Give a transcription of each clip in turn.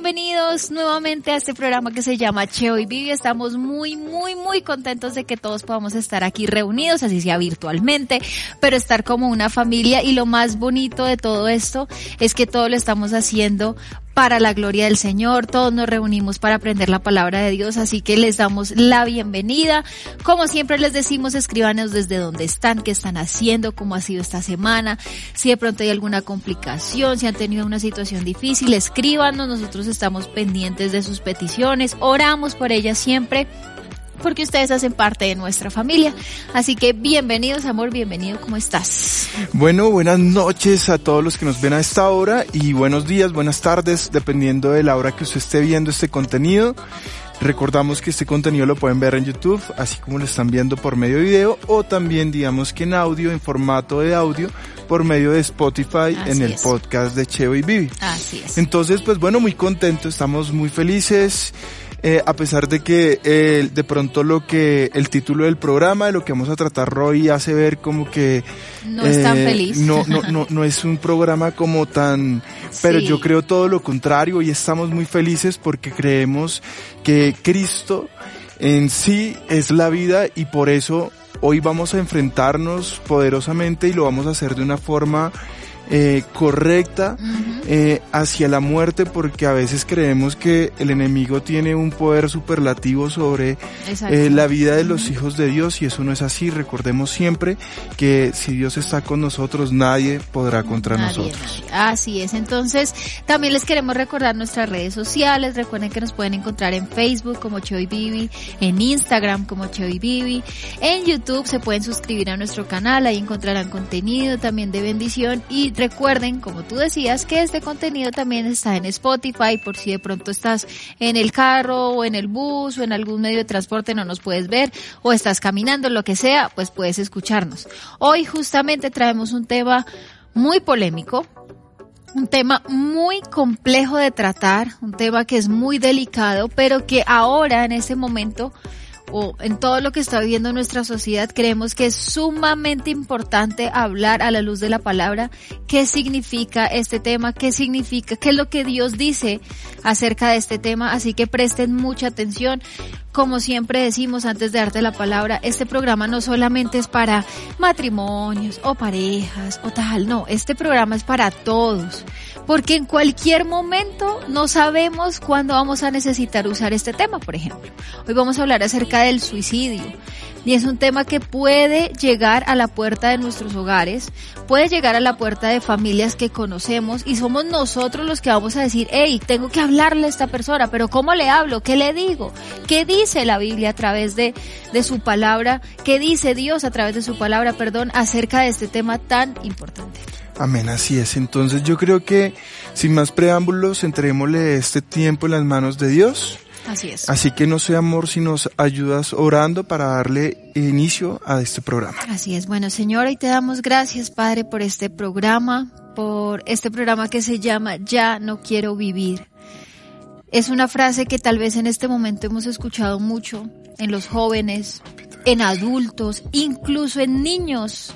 Bienvenidos nuevamente a este programa que se llama Cheo y Vivi. Estamos muy, muy, muy contentos de que todos podamos estar aquí reunidos, así sea virtualmente, pero estar como una familia y lo más bonito de todo esto es que todo lo estamos haciendo para la gloria del Señor. Todos nos reunimos para aprender la palabra de Dios, así que les damos la bienvenida. Como siempre les decimos, escríbanos desde dónde están, qué están haciendo, cómo ha sido esta semana, si de pronto hay alguna complicación, si han tenido una situación difícil, escríbanos, nosotros estamos pendientes de sus peticiones, oramos por ellas siempre porque ustedes hacen parte de nuestra familia. Así que bienvenidos, amor, bienvenido, ¿cómo estás? Bueno, buenas noches a todos los que nos ven a esta hora y buenos días, buenas tardes, dependiendo de la hora que usted esté viendo este contenido. Recordamos que este contenido lo pueden ver en YouTube, así como lo están viendo por medio de video o también digamos que en audio, en formato de audio, por medio de Spotify Así en el es. podcast de Cheo y Vivi. Así es. Entonces, pues bueno, muy contentos, estamos muy felices. Eh, a pesar de que eh, de pronto lo que el título del programa, de lo que vamos a tratar hoy, hace ver como que No es tan eh, feliz. No, no, no, no es un programa como tan, pero Sí. yo creo todo lo contrario y estamos muy felices porque creemos que Cristo en sí es la vida y por eso hoy vamos a enfrentarnos poderosamente y lo vamos a hacer de una forma eh, correcta eh, hacia la muerte porque a veces creemos que el enemigo tiene un poder superlativo sobre eh, la vida de los hijos de Dios y eso no es así. Recordemos siempre que si Dios está con nosotros, nadie podrá contra Nadie, nosotros. nadie. Así es. Entonces, también les queremos recordar nuestras redes sociales. Recuerden que nos pueden encontrar en Facebook como Cheo y Vivi, en Instagram como Cheo y Vivi, en YouTube se pueden suscribir a nuestro canal, ahí encontrarán contenido también de bendición y recuerden, como tú decías, que este contenido también está en Spotify por si de pronto estás en el carro o en el bus o en algún medio de transporte no nos puedes ver o estás caminando, lo que sea, pues puedes escucharnos. Hoy justamente traemos un tema muy polémico, un tema muy complejo de tratar, un tema que es muy delicado, pero que ahora en este momento o en todo lo que está viviendo nuestra sociedad creemos que es sumamente importante hablar a la luz de la palabra. Qué significa este tema, qué significa, qué es lo que Dios dice acerca de este tema, así que presten mucha atención. Como siempre decimos antes de darte la palabra, este programa no solamente es para matrimonios o parejas o tal, no, este programa es para todos, porque en cualquier momento no sabemos cuándo vamos a necesitar usar este tema, por ejemplo. Hoy vamos a hablar acerca del suicidio y es un tema que puede llegar a la puerta de nuestros hogares, puede llegar a la puerta de familias que conocemos y somos nosotros los que vamos a decir, hey, tengo que hablarle a esta persona, pero ¿cómo le hablo? ¿Qué le digo? ¿Qué dice la Biblia a través de, de su palabra? ¿Qué dice Dios a través de su palabra, perdón, acerca de este tema tan importante? Amén, así es. Entonces yo creo que sin más preámbulos, entrémosle este tiempo en las manos de Dios. Así es. Así que no sé amor si nos ayudas orando para darle inicio a este programa. Así es. Bueno, Señor, hoy te damos gracias, Padre, por este programa, por este programa que se llama Ya no quiero vivir. Es una frase que tal vez en este momento hemos escuchado mucho en los jóvenes, en adultos, incluso en niños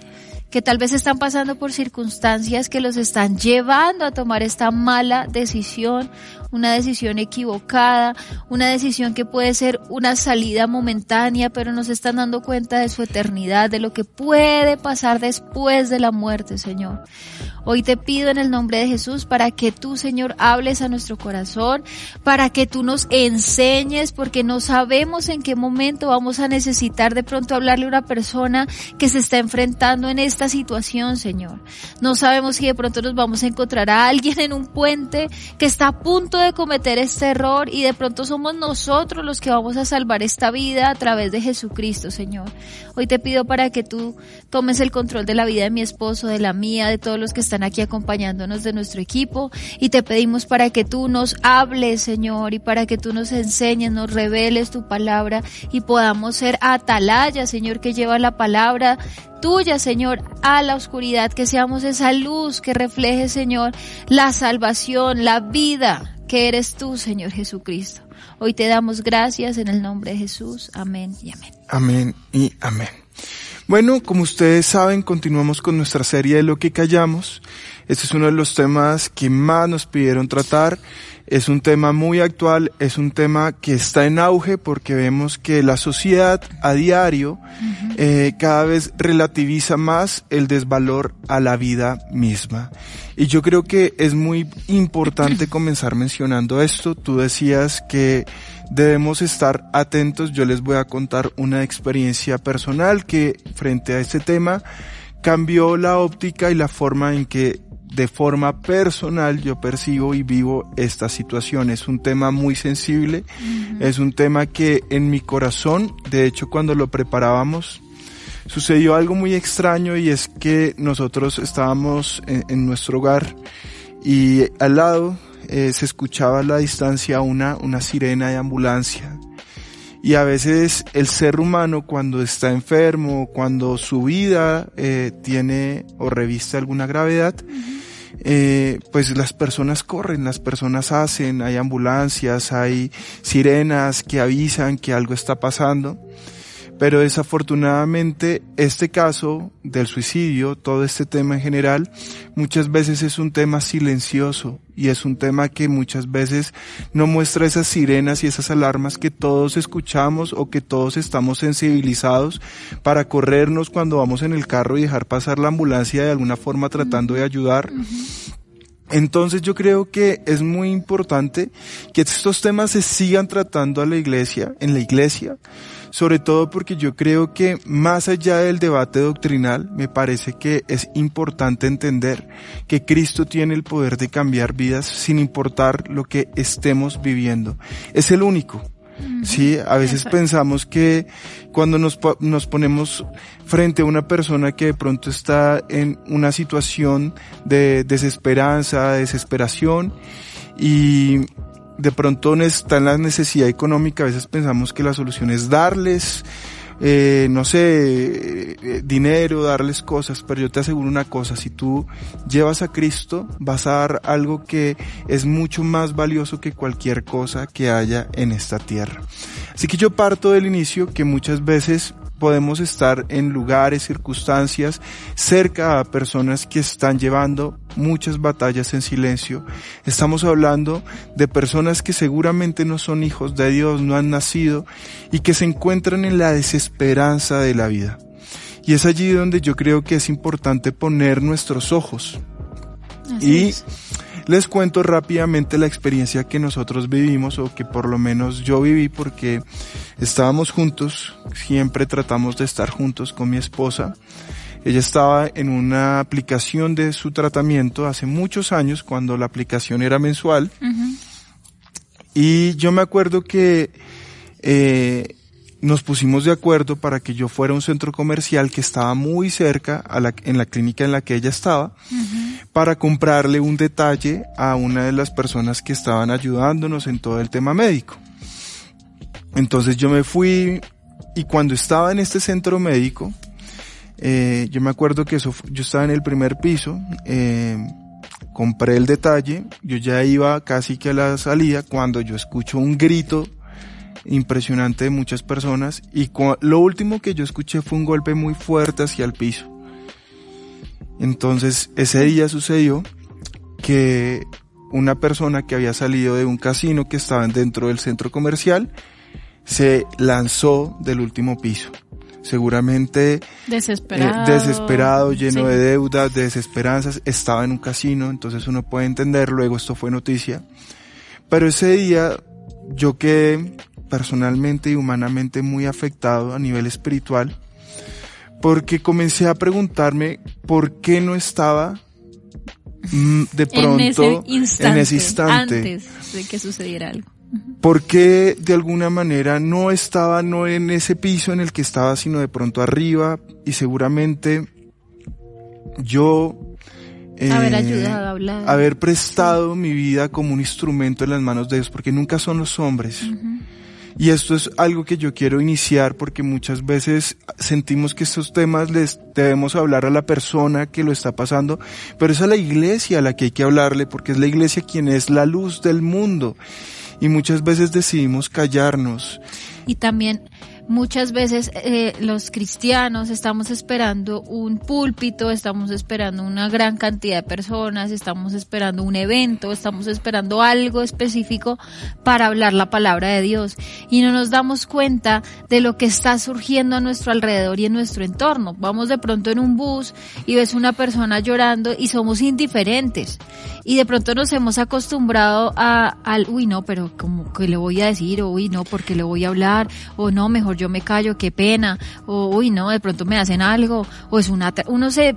que tal vez están pasando por circunstancias que los están llevando a tomar esta mala decisión, una decisión equivocada, una decisión que puede ser una salida momentánea, pero nos están dando cuenta de su eternidad, de lo que puede pasar después de la muerte, Señor. Hoy te pido en el nombre de Jesús para que tú, Señor, hables a nuestro corazón, para que tú nos enseñes, porque no sabemos en qué momento vamos a necesitar de pronto hablarle a una persona que se está enfrentando en esta situación, Señor. No sabemos si de pronto nos vamos a encontrar a alguien en un puente que está a punto de cometer este error y de pronto somos nosotros los que vamos a salvar esta vida a través de Jesucristo, Señor. Hoy te pido para que tú tomes el control de la vida de mi esposo, de la mía, de todos los que están aquí acompañándonos de nuestro equipo y te pedimos para que tú nos hables, Señor, y para que tú nos enseñes, nos reveles tu palabra y podamos ser atalaya, Señor, que lleva la palabra tuya, Señor, a la oscuridad, que seamos esa luz que refleje, Señor, la salvación, la vida que eres tú, Señor Jesucristo. Hoy te damos gracias en el nombre de Jesús. Amén y amén. Amén y amén. Bueno, como ustedes saben, continuamos con nuestra serie de lo que callamos. Este es uno de los temas que más nos pidieron tratar. Es un tema muy actual, es un tema que está en auge porque vemos que la sociedad a diario eh, cada vez relativiza más el desvalor a la vida misma. Y yo creo que es muy importante comenzar mencionando esto. Tú decías que debemos estar atentos. Yo les voy a contar una experiencia personal que frente a este tema cambió la óptica y la forma en que de forma personal yo percibo y vivo esta situación. Es un tema muy sensible, es un tema que en mi corazón, de hecho cuando lo preparábamos, sucedió algo muy extraño y es que nosotros estábamos en, nuestro hogar y al lado eh, se escuchaba a la distancia una, una sirena de ambulancia. Y a veces el ser humano cuando está enfermo, cuando su vida eh, tiene o reviste alguna gravedad, eh, pues las personas corren, las personas hacen, hay ambulancias, hay sirenas que avisan que algo está pasando. Pero desafortunadamente este caso del suicidio, todo este tema en general, muchas veces es un tema silencioso y es un tema que muchas veces no muestra esas sirenas y esas alarmas que todos escuchamos o que todos estamos sensibilizados para corrernos cuando vamos en el carro y dejar pasar la ambulancia de alguna forma tratando de ayudar. Entonces yo creo que es muy importante que estos temas se sigan tratando a la iglesia, en la iglesia, sobre todo porque yo creo que más allá del debate doctrinal, me parece que es importante entender que Cristo tiene el poder de cambiar vidas sin importar lo que estemos viviendo. Es el único. Sí, a veces pensamos que cuando nos, nos ponemos frente a una persona que de pronto está en una situación de desesperanza, de desesperación, y de pronto está en la necesidad económica, a veces pensamos que la solución es darles, eh, no sé, eh, dinero, darles cosas, pero yo te aseguro una cosa, si tú llevas a Cristo, vas a dar algo que es mucho más valioso que cualquier cosa que haya en esta tierra. Así que yo parto del inicio que muchas veces podemos estar en lugares, circunstancias, cerca a personas que están llevando muchas batallas en silencio. Estamos hablando de personas que seguramente no son hijos de Dios, no han nacido y que se encuentran en la desesperanza de la vida. Y es allí donde yo creo que es importante poner nuestros ojos. y les cuento rápidamente la experiencia que nosotros vivimos o que por lo menos yo viví porque estábamos juntos, siempre tratamos de estar juntos con mi esposa. Ella estaba en una aplicación de su tratamiento hace muchos años cuando la aplicación era mensual. Y yo me acuerdo que eh, nos pusimos de acuerdo para que yo fuera a un centro comercial que estaba muy cerca a la, en la clínica en la que ella estaba para comprarle un detalle a una de las personas que estaban ayudándonos en todo el tema médico. Entonces yo me fui y cuando estaba en este centro médico, eh, yo me acuerdo que eso, yo estaba en el primer piso, eh, compré el detalle, yo ya iba casi que a la salida cuando yo escucho un grito impresionante de muchas personas y lo último que yo escuché fue un golpe muy fuerte hacia el piso. Entonces, ese día sucedió que una persona que había salido de un casino que estaba dentro del centro comercial se lanzó del último piso. Seguramente desesperado, eh, desesperado lleno de deudas, de desesperanzas, estaba en un casino, entonces uno puede entender, luego esto fue noticia. Pero ese día yo quedé personalmente y humanamente muy afectado a nivel espiritual porque comencé a preguntarme por qué no estaba mm, de pronto en ese instante, en ese instante. antes de que sucediera algo. Porque de alguna manera no estaba no en ese piso en el que estaba, sino de pronto arriba y seguramente yo haber eh, ayudado a hablar. haber prestado mi vida como un instrumento en las manos de Dios, porque nunca son los hombres. Y esto es algo que yo quiero iniciar porque muchas veces sentimos que estos temas les debemos hablar a la persona que lo está pasando, pero es a la iglesia a la que hay que hablarle porque es la iglesia quien es la luz del mundo. Y muchas veces decidimos callarnos. Y también muchas veces eh, los cristianos estamos esperando un púlpito, estamos esperando una gran cantidad de personas, estamos esperando un evento, estamos esperando algo específico para hablar la palabra de Dios. Y no nos damos cuenta de lo que está surgiendo a nuestro alrededor y en nuestro entorno. Vamos de pronto en un bus y ves una persona llorando y somos indiferentes. Y de pronto nos hemos acostumbrado a al uy no, pero como que le voy a decir uy no, porque le voy a hablar o no, mejor yo me callo, qué pena, o uy, no, de pronto me hacen algo, o es una, uno se,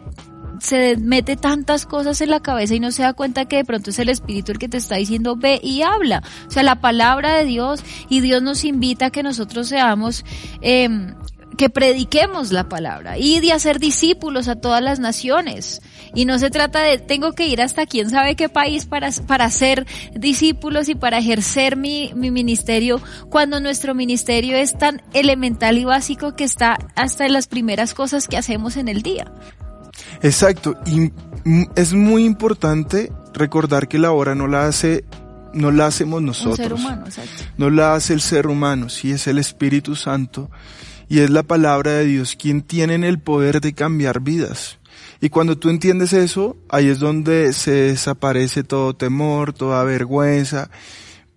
se mete tantas cosas en la cabeza y no se da cuenta que de pronto es el Espíritu el que te está diciendo ve y habla. O sea, la palabra de Dios y Dios nos invita a que nosotros seamos eh, que prediquemos la palabra y de hacer discípulos a todas las naciones. Y no se trata de tengo que ir hasta quién sabe qué país para, para ser discípulos y para ejercer mi, mi ministerio cuando nuestro ministerio es tan elemental y básico que está hasta en las primeras cosas que hacemos en el día. Exacto. Y es muy importante recordar que la obra no la hace no la hacemos nosotros. Un ser humano, exacto. No la hace el ser humano, sí es el Espíritu Santo y es la palabra de Dios quien tiene el poder de cambiar vidas. Y cuando tú entiendes eso, ahí es donde se desaparece todo temor, toda vergüenza.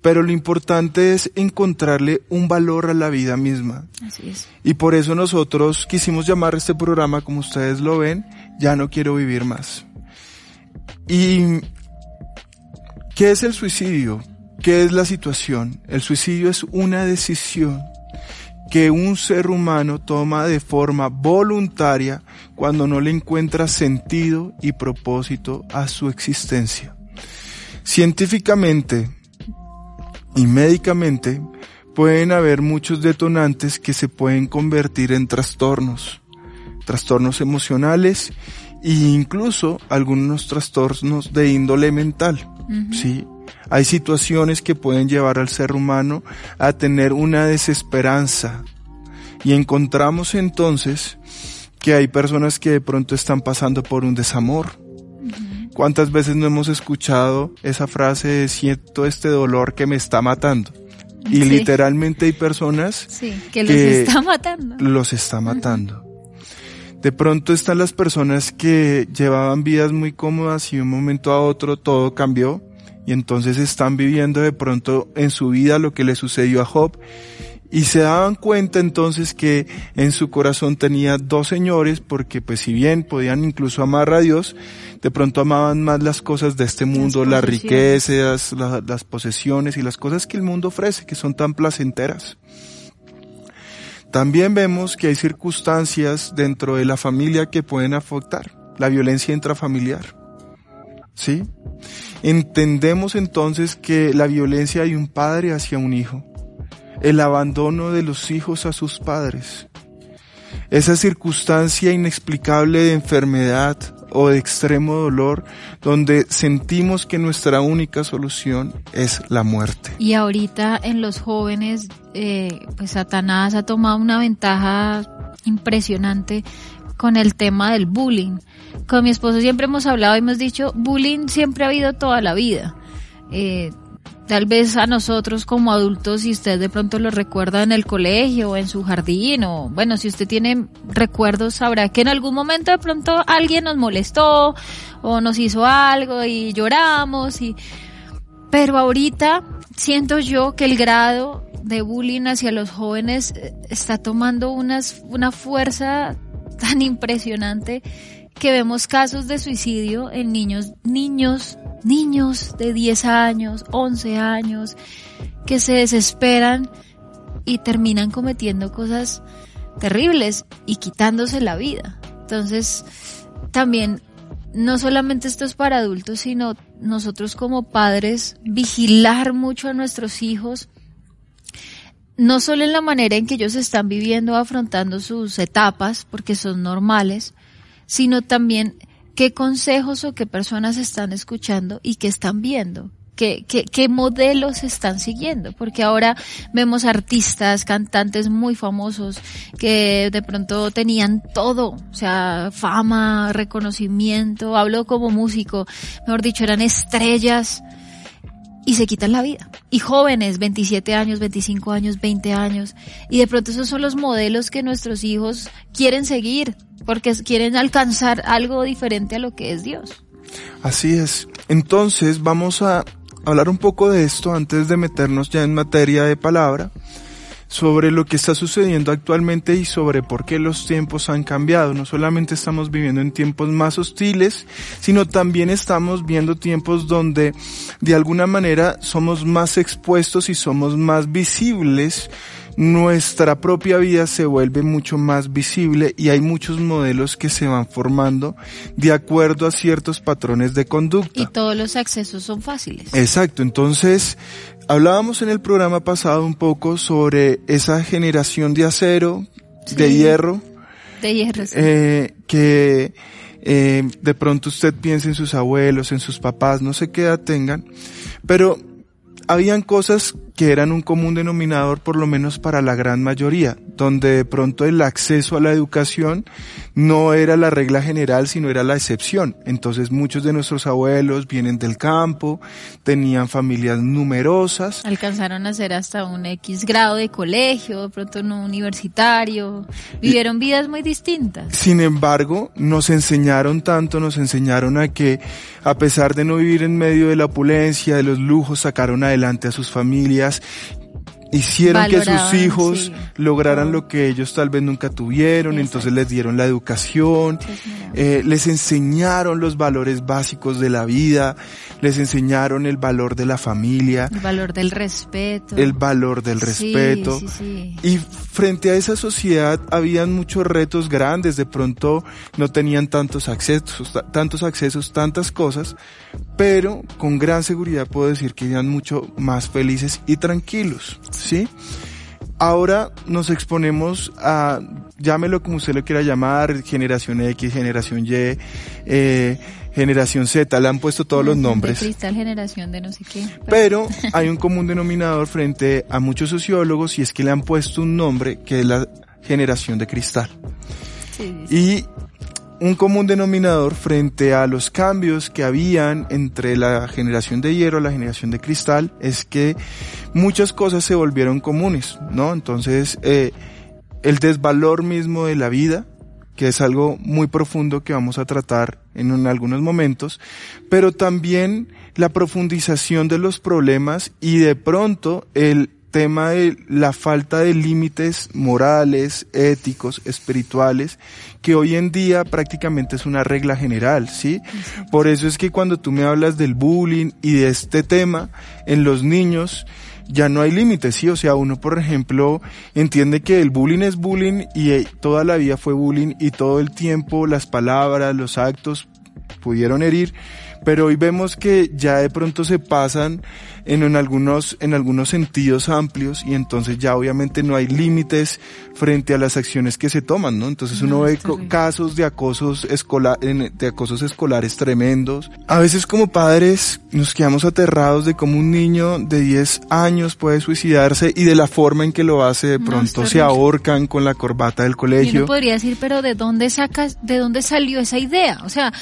Pero lo importante es encontrarle un valor a la vida misma. Así es. Y por eso nosotros quisimos llamar este programa, como ustedes lo ven, Ya no quiero vivir más. ¿Y qué es el suicidio? ¿Qué es la situación? El suicidio es una decisión que un ser humano toma de forma voluntaria cuando no le encuentra sentido y propósito a su existencia. Científicamente y médicamente pueden haber muchos detonantes que se pueden convertir en trastornos, trastornos emocionales e incluso algunos trastornos de índole mental, ¿sí? Hay situaciones que pueden llevar al ser humano a tener una desesperanza y encontramos entonces que hay personas que de pronto están pasando por un desamor. ¿Cuántas veces no hemos escuchado esa frase de siento este dolor que me está matando? Y Sí. literalmente hay personas Sí, que los que está matando. los está matando. De pronto están las personas que llevaban vidas muy cómodas y de un momento a otro todo cambió y entonces están viviendo de pronto en su vida lo que le sucedió a Job y se daban cuenta entonces que en su corazón tenía dos señores porque pues si bien podían incluso amar a Dios, de pronto amaban más las cosas de este mundo, las, riquezas, la- las posesiones y las cosas que el mundo ofrece que son tan placenteras. También vemos que hay circunstancias dentro de la familia que pueden afectar la violencia intrafamiliar. ¿Sí? Entendemos entonces que la violencia hay un padre hacia un hijo, el abandono de los hijos a sus padres, esa circunstancia inexplicable de enfermedad o de extremo dolor donde sentimos que nuestra única solución es la muerte. Y ahorita en los jóvenes, eh, pues Satanás ha tomado una ventaja impresionante con el tema del bullying. Con mi esposo siempre hemos hablado y hemos dicho, bullying siempre ha habido toda la vida. Eh, tal vez a nosotros como adultos, si usted de pronto lo recuerda en el colegio o en su jardín, o bueno, si usted tiene recuerdos, sabrá que en algún momento de pronto alguien nos molestó o nos hizo algo y lloramos y pero ahorita siento yo que el grado de bullying hacia los jóvenes eh, está tomando unas, una fuerza tan impresionante que vemos casos de suicidio en niños, niños, niños de 10 años, 11 años, que se desesperan y terminan cometiendo cosas terribles y quitándose la vida. Entonces, también no solamente esto es para adultos, sino nosotros como padres vigilar mucho a nuestros hijos, no solo en la manera en que ellos están viviendo, afrontando sus etapas, porque son normales, sino también qué consejos o qué personas están escuchando y qué están viendo. ¿Qué, qué, qué modelos están siguiendo? Porque ahora vemos artistas, cantantes muy famosos que de pronto tenían todo, o sea, fama, reconocimiento, hablo como músico, mejor dicho, eran estrellas y se quitan la vida. Y jóvenes, 27 años, 25 años, 20 años. Y de pronto esos son los modelos que nuestros hijos quieren seguir, porque quieren alcanzar algo diferente a lo que es Dios. Así es. Entonces vamos a hablar un poco de esto antes de meternos ya en materia de palabra, sobre lo que está sucediendo actualmente y sobre por qué los tiempos han cambiado. No solamente estamos viviendo en tiempos más hostiles, sino también estamos viendo tiempos donde de alguna manera somos más expuestos y somos más visibles nuestra propia vida se vuelve mucho más visible y hay muchos modelos que se van formando de acuerdo a ciertos patrones de conducta. Y todos los accesos son fáciles. Exacto, entonces hablábamos en el programa pasado un poco sobre esa generación de acero, de hierro, de hierro, eh, que eh, de pronto usted piensa en sus abuelos, en sus papás, no sé qué edad tengan, pero habían cosas que eran un común denominador por lo menos para la gran mayoría, donde de pronto el acceso a la educación no era la regla general, sino era la excepción. Entonces muchos de nuestros abuelos vienen del campo, tenían familias numerosas. Alcanzaron a hacer hasta un X grado de colegio, de pronto no universitario, vivieron vidas muy distintas. Sin embargo, nos enseñaron tanto, nos enseñaron a que a pesar de no vivir en medio de la opulencia, de los lujos, sacaron adelante a sus familias, hicieron que sus hijos lograran lo que ellos tal vez nunca tuvieron, entonces les dieron la educación, eh, les enseñaron los valores básicos de la vida, les enseñaron el valor de la familia, el valor del respeto, el valor del respeto. Y frente a esa sociedad habían muchos retos grandes, de pronto no tenían tantos accesos, tantos accesos, tantas cosas, pero con gran seguridad puedo decir que eran mucho más felices y tranquilos, ¿sí? Ahora nos exponemos a, llámelo como usted lo quiera llamar, generación X, generación Y, eh, generación Z, le han puesto todos los nombres. De cristal, generación de no sé qué. Pero hay un común denominador frente a muchos sociólogos y es que le han puesto un nombre que es la generación de cristal. Sí, sí. Un común denominador frente a los cambios que habían entre la generación de hierro y la generación de cristal es que muchas cosas se volvieron comunes, ¿no? Entonces, eh, el desvalor mismo de la vida, que es algo muy profundo que vamos a tratar en algunos momentos, pero también la profundización de los problemas y de pronto el tema de la falta de límites morales, éticos, espirituales, que hoy en día prácticamente es una regla general, ¿sí? Por eso es que cuando tú me hablas del bullying y de este tema en los niños, ya no hay límites, ¿sí? O sea, uno, por ejemplo, entiende que el bullying es bullying y eh, toda la vida fue bullying y todo el tiempo las palabras, los actos pudieron herir, pero hoy vemos que ya de pronto se pasan en, en, algunos, en algunos sentidos amplios y entonces ya obviamente no hay límites frente a las acciones que se toman, ¿no? Entonces uno ve casos de acosos, escolar, de acosos escolares tremendos. A veces como padres nos quedamos aterrados de cómo un niño de 10 años puede suicidarse y de la forma en que lo hace de pronto se ahorcan con la corbata del colegio. Yo no podría decir, pero ¿de dónde sacas, de dónde salió esa idea? O sea,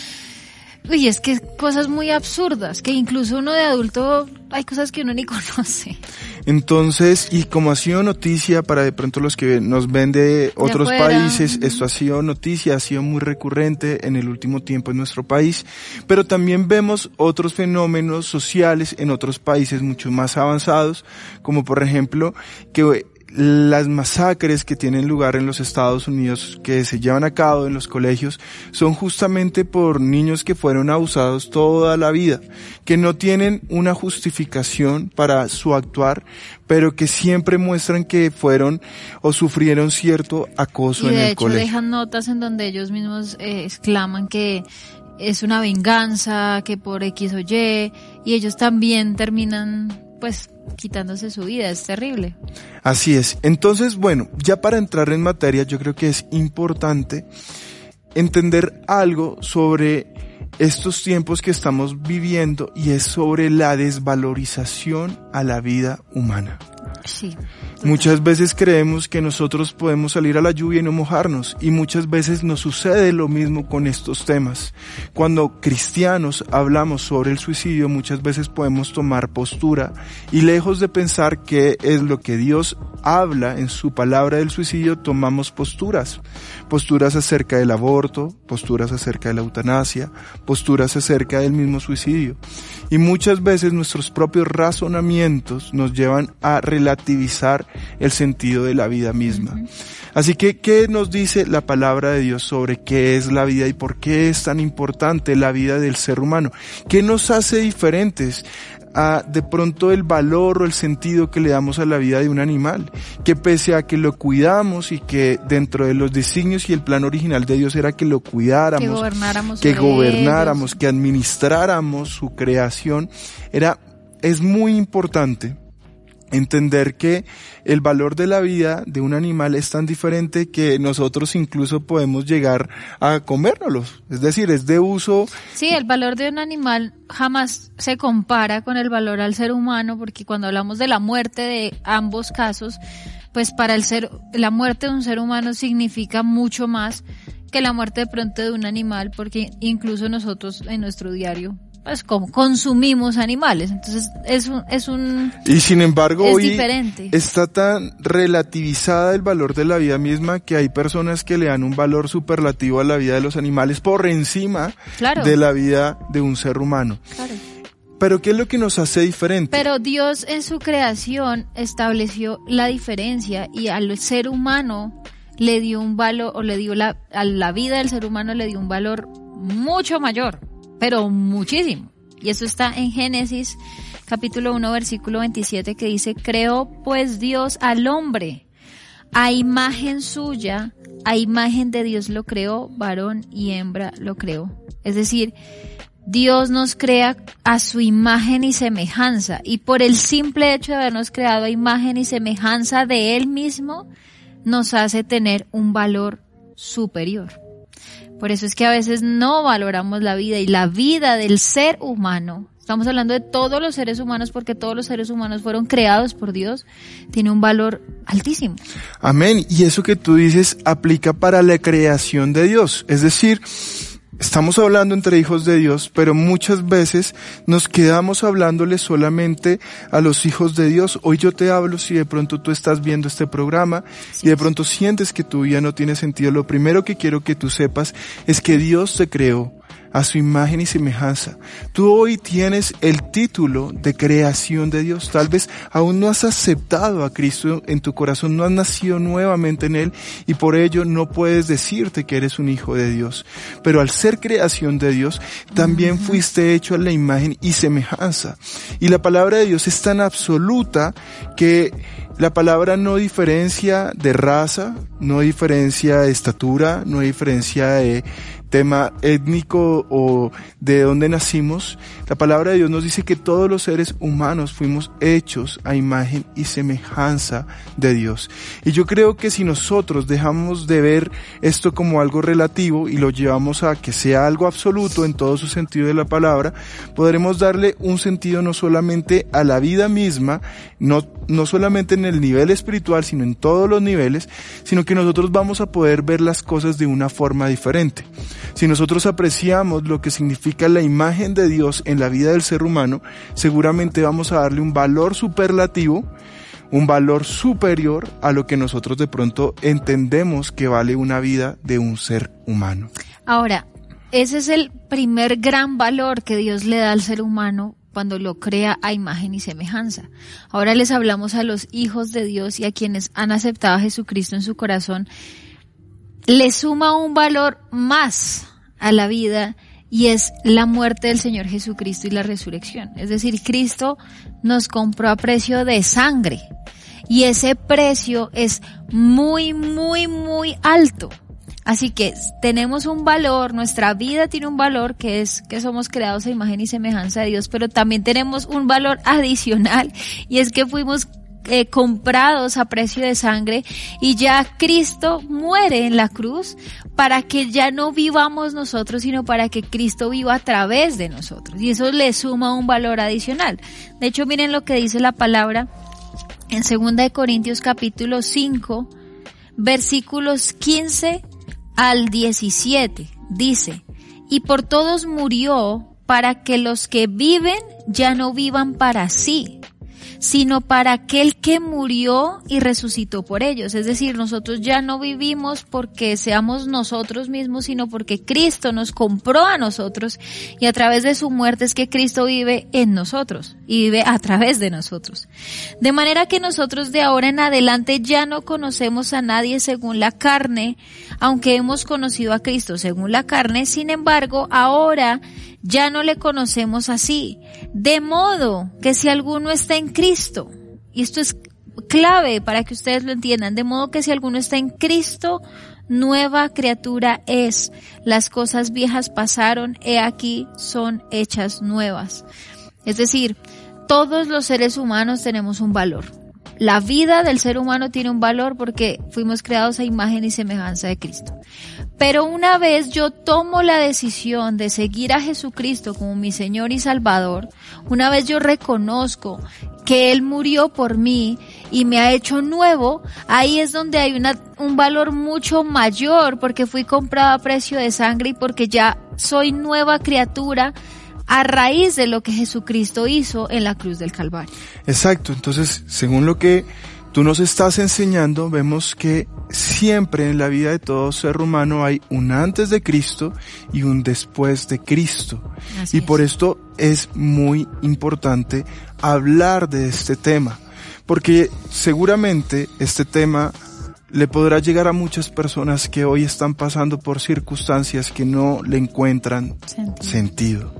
Uy, es que cosas muy absurdas, que incluso uno de adulto hay cosas que uno ni conoce. Entonces, y como ha sido noticia para de pronto los que nos ven de otros países, esto ha sido noticia, ha sido muy recurrente en el último tiempo en nuestro país, pero también vemos otros fenómenos sociales en otros países mucho más avanzados, como por ejemplo que las masacres que tienen lugar en los Estados Unidos, que se llevan a cabo en los colegios, son justamente por niños que fueron abusados toda la vida, que no tienen una justificación para su actuar, pero que siempre muestran que fueron o sufrieron cierto acoso y en de el hecho, colegio. dejan notas en donde ellos mismos eh, exclaman que es una venganza, que por X o Y, y ellos también terminan pues quitándose su vida, es terrible. Así es. Entonces, bueno, ya para entrar en materia, yo creo que es importante entender algo sobre estos tiempos que estamos viviendo y es sobre la desvalorización a la vida humana. Muchas veces creemos que nosotros podemos salir a la lluvia y no mojarnos y muchas veces nos sucede lo mismo con estos temas. Cuando cristianos hablamos sobre el suicidio muchas veces podemos tomar postura y lejos de pensar que es lo que Dios habla en su palabra del suicidio tomamos posturas. Posturas acerca del aborto, posturas acerca de la eutanasia, posturas acerca del mismo suicidio. Y muchas veces nuestros propios razonamientos nos llevan a relativizar el sentido de la vida misma. Así que, ¿qué nos dice la palabra de Dios sobre qué es la vida y por qué es tan importante la vida del ser humano? ¿Qué nos hace diferentes? A de pronto el valor o el sentido que le damos a la vida de un animal, que pese a que lo cuidamos y que dentro de los designios y el plan original de Dios era que lo cuidáramos, que gobernáramos, que, gobernáramos, que administráramos su creación, era, es muy importante entender que el valor de la vida de un animal es tan diferente que nosotros incluso podemos llegar a comérnoslos. Es decir, es de uso. Sí, el valor de un animal jamás se compara con el valor al ser humano porque cuando hablamos de la muerte de ambos casos, pues para el ser, la muerte de un ser humano significa mucho más que la muerte de pronto de un animal porque incluso nosotros en nuestro diario pues como consumimos animales. Entonces es un, es un y sin embargo es hoy diferente. está tan relativizada el valor de la vida misma que hay personas que le dan un valor superlativo a la vida de los animales por encima Claro. de la vida de un ser humano. Claro. Pero ¿qué es lo que nos hace diferente? Pero Dios en su creación estableció la diferencia y al ser humano le dio un valor, o le dio la, a la vida del ser humano le dio un valor mucho mayor, pero muchísimo. Y eso está en Génesis capítulo 1 versículo 27 que dice, creó pues Dios al hombre, a imagen suya, a imagen de Dios lo creó, varón y hembra lo creó. Es decir, Dios nos crea a su imagen y semejanza y por el simple hecho de habernos creado a imagen y semejanza de Él mismo, nos hace tener un valor superior. Por eso es que a veces no valoramos la vida y la vida del ser humano. Estamos hablando de todos los seres humanos porque todos los seres humanos fueron creados por Dios. Tiene un valor altísimo. Amén. Y eso que tú dices aplica para la creación de Dios. Es decir, estamos hablando entre hijos de Dios, pero muchas veces nos quedamos hablándole solamente a los hijos de Dios. Hoy yo te hablo si de pronto tú estás viendo este programa y de pronto sientes que tu vida no tiene sentido. Lo primero que quiero que tú sepas es que Dios te creó a su imagen y semejanza. Tú hoy tienes el título de creación de Dios. Tal vez aún no has aceptado a Cristo en tu corazón, no has nacido nuevamente en Él y por ello no puedes decirte que eres un hijo de Dios. Pero al ser creación de Dios, también fuiste hecho a la imagen y semejanza. Y la palabra de Dios es tan absoluta que la palabra no diferencia de raza, no diferencia de estatura, no diferencia de tema étnico o de dónde nacimos, la palabra de Dios nos dice que todos los seres humanos fuimos hechos a imagen y semejanza de Dios. Y yo creo que si nosotros dejamos de ver esto como algo relativo y lo llevamos a que sea algo absoluto en todo su sentido de la palabra, podremos darle un sentido no solamente a la vida misma, no, no solamente en el nivel espiritual, sino en todos los niveles, sino que nosotros vamos a poder ver las cosas de una forma diferente. Si nosotros apreciamos lo que significa la imagen de Dios en la vida del ser humano, seguramente vamos a darle un valor superlativo, un valor superior a lo que nosotros de pronto entendemos que vale una vida de un ser humano. Ahora, ese es el primer gran valor que Dios le da al ser humano cuando lo crea a imagen y semejanza. Ahora les hablamos a los hijos de Dios y a quienes han aceptado a Jesucristo en su corazón. Le suma un valor más a la vida y es la muerte del Señor Jesucristo y la resurrección. Es decir, Cristo nos compró a precio de sangre y ese precio es muy, muy, muy alto. Así que tenemos un valor, nuestra vida tiene un valor que es que somos creados a imagen y semejanza de Dios, pero también tenemos un valor adicional y es que fuimos eh, comprados a precio de sangre y ya Cristo muere en la cruz para que ya no vivamos nosotros, sino para que Cristo viva a través de nosotros. Y eso le suma un valor adicional. De hecho, miren lo que dice la palabra en 2 Corintios capítulo 5, versículos 15 al 17 dice, y por todos murió para que los que viven ya no vivan para sí, sino para aquel que murió y resucitó por ellos. Es decir, nosotros ya no vivimos porque seamos nosotros mismos, sino porque Cristo nos compró a nosotros y a través de su muerte es que Cristo vive en nosotros y vive a través de nosotros. De manera que nosotros de ahora en adelante ya no conocemos a nadie según la carne, aunque hemos conocido a Cristo según la carne, sin embargo, ahora ya no le conocemos así. De modo que si alguno está en Cristo, y esto es clave para que ustedes lo entiendan, de modo que si alguno está en Cristo, nueva criatura es. Las cosas viejas pasaron, he aquí son hechas nuevas. Es decir, todos los seres humanos tenemos un valor. La vida del ser humano tiene un valor porque fuimos creados a imagen y semejanza de Cristo. Pero una vez yo tomo la decisión de seguir a Jesucristo como mi Señor y Salvador, una vez yo reconozco que Él murió por mí y me ha hecho nuevo, ahí es donde hay un valor mucho mayor porque fui comprado a precio de sangre y porque ya soy nueva criatura a raíz de lo que Jesucristo hizo en la cruz del Calvario. Exacto, entonces, según lo que tú nos estás enseñando, vemos que siempre en la vida de todo ser humano hay un antes de Cristo y un después de Cristo. y por esto es muy importante hablar de este tema, porque seguramente este tema le podrá llegar a muchas personas que hoy están pasando por circunstancias que no le encuentran sentido.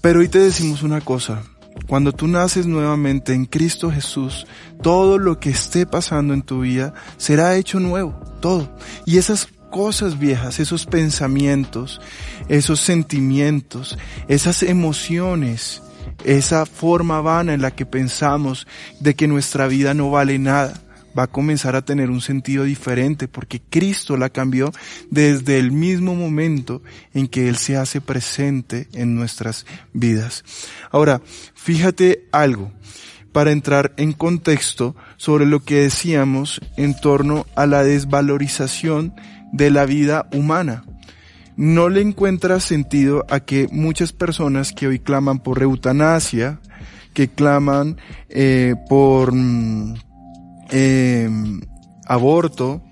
Pero hoy te decimos una cosa, cuando tú naces nuevamente en Cristo Jesús, todo lo que esté pasando en tu vida será hecho nuevo, todo. Y esas cosas viejas, esos pensamientos, esos sentimientos, esas emociones, esa forma vana en la que pensamos de que nuestra vida no vale nada, va a comenzar a tener un sentido diferente porque Cristo la cambió desde el mismo momento en que Él se hace presente en nuestras vidas. Ahora, fíjate algo para entrar en contexto sobre lo que decíamos en torno a la desvalorización de la vida humana. No le encuentra sentido a que muchas personas que hoy claman por eutanasia, que claman eh, por mm, eh, aborto,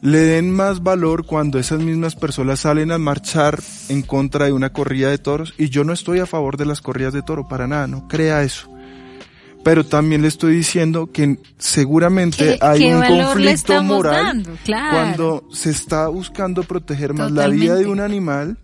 le den más valor cuando esas mismas personas salen a marchar en contra de una corrida de toros. Y yo no estoy a favor de las corridas de toro, para nada, no crea eso. Pero también le estoy diciendo que seguramente hay un conflicto moral cuando se está buscando proteger más la vida de un animal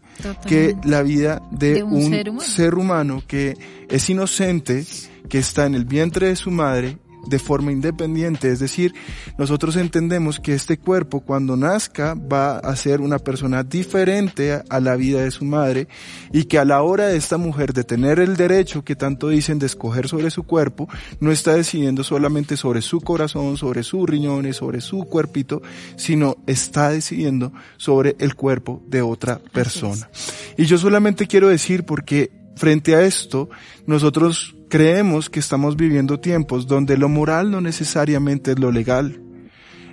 que la vida de, un, ser humano que es inocente, que está en el vientre de su madre de forma independiente, es decir, nosotros entendemos que este cuerpo cuando nazca va a ser una persona diferente a la vida de su madre y que a la hora de esta mujer de tener el derecho que tanto dicen de escoger sobre su cuerpo, no está decidiendo solamente sobre su corazón, sobre sus riñones, sobre su cuerpito, sino está decidiendo sobre el cuerpo de otra persona. Y yo solamente quiero decir porque frente a esto, nosotros Creemos que estamos viviendo tiempos donde lo moral no necesariamente es lo legal.